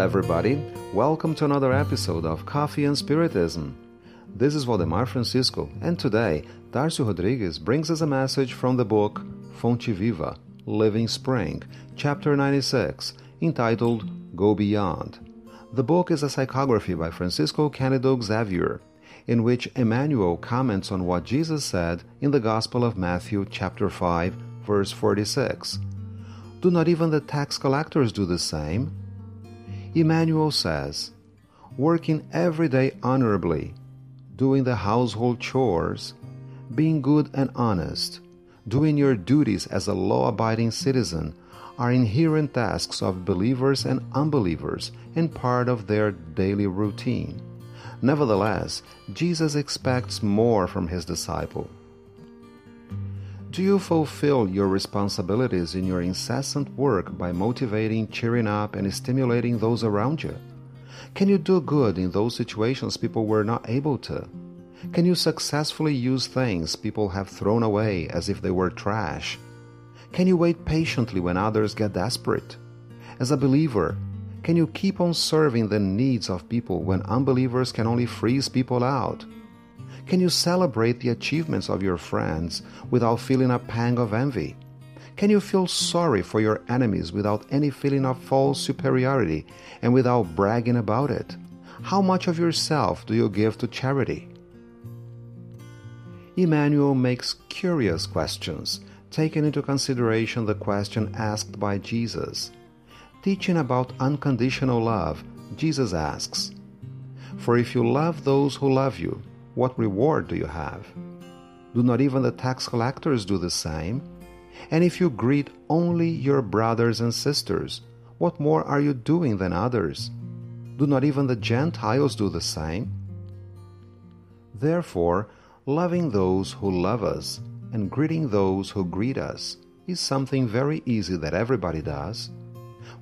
everybody. Welcome to another episode of Coffee and Spiritism. This is Valdemar Francisco, and today, Darcio Rodrigues brings us a message from the book Fonte Viva Living Spring, chapter 96, entitled Go Beyond. The book is a psychography by Francisco Cândido Xavier, in which Emmanuel comments on what Jesus said in the Gospel of Matthew, chapter 5, verse 46. Do not even the tax collectors do the same? Emmanuel says, Working every day honorably, doing the household chores, being good and honest, doing your duties as a law abiding citizen are inherent tasks of believers and unbelievers and part of their daily routine. Nevertheless, Jesus expects more from his disciple. Do you fulfill your responsibilities in your incessant work by motivating, cheering up, and stimulating those around you? Can you do good in those situations people were not able to? Can you successfully use things people have thrown away as if they were trash? Can you wait patiently when others get desperate? As a believer, can you keep on serving the needs of people when unbelievers can only freeze people out? Can you celebrate the achievements of your friends without feeling a pang of envy? Can you feel sorry for your enemies without any feeling of false superiority and without bragging about it? How much of yourself do you give to charity? Emmanuel makes curious questions, taking into consideration the question asked by Jesus. Teaching about unconditional love, Jesus asks, For if you love those who love you, what reward do you have? Do not even the tax collectors do the same? And if you greet only your brothers and sisters, what more are you doing than others? Do not even the Gentiles do the same? Therefore, loving those who love us and greeting those who greet us is something very easy that everybody does.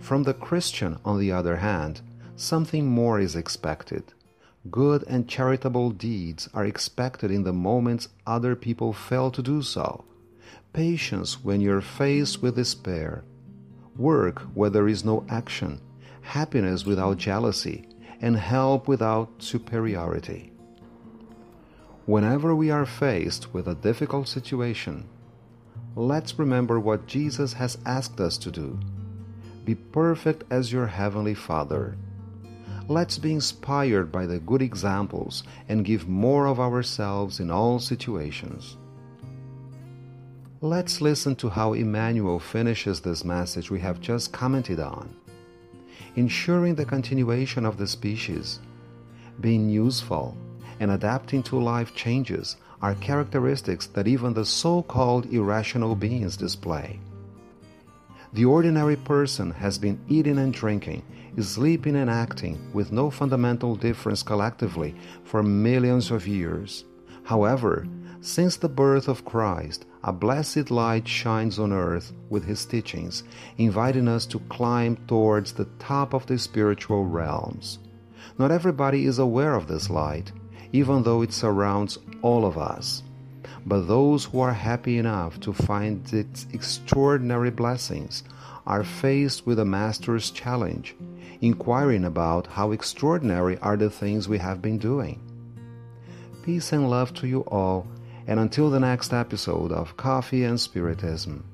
From the Christian, on the other hand, something more is expected. Good and charitable deeds are expected in the moments other people fail to do so. Patience when you're faced with despair. Work where there is no action. Happiness without jealousy. And help without superiority. Whenever we are faced with a difficult situation, let's remember what Jesus has asked us to do. Be perfect as your Heavenly Father. Let's be inspired by the good examples and give more of ourselves in all situations. Let's listen to how Emmanuel finishes this message we have just commented on. Ensuring the continuation of the species, being useful, and adapting to life changes are characteristics that even the so called irrational beings display. The ordinary person has been eating and drinking, sleeping and acting with no fundamental difference collectively for millions of years. However, since the birth of Christ, a blessed light shines on earth with his teachings, inviting us to climb towards the top of the spiritual realms. Not everybody is aware of this light, even though it surrounds all of us. But those who are happy enough to find its extraordinary blessings are faced with a master's challenge, inquiring about how extraordinary are the things we have been doing. Peace and love to you all, and until the next episode of Coffee and Spiritism.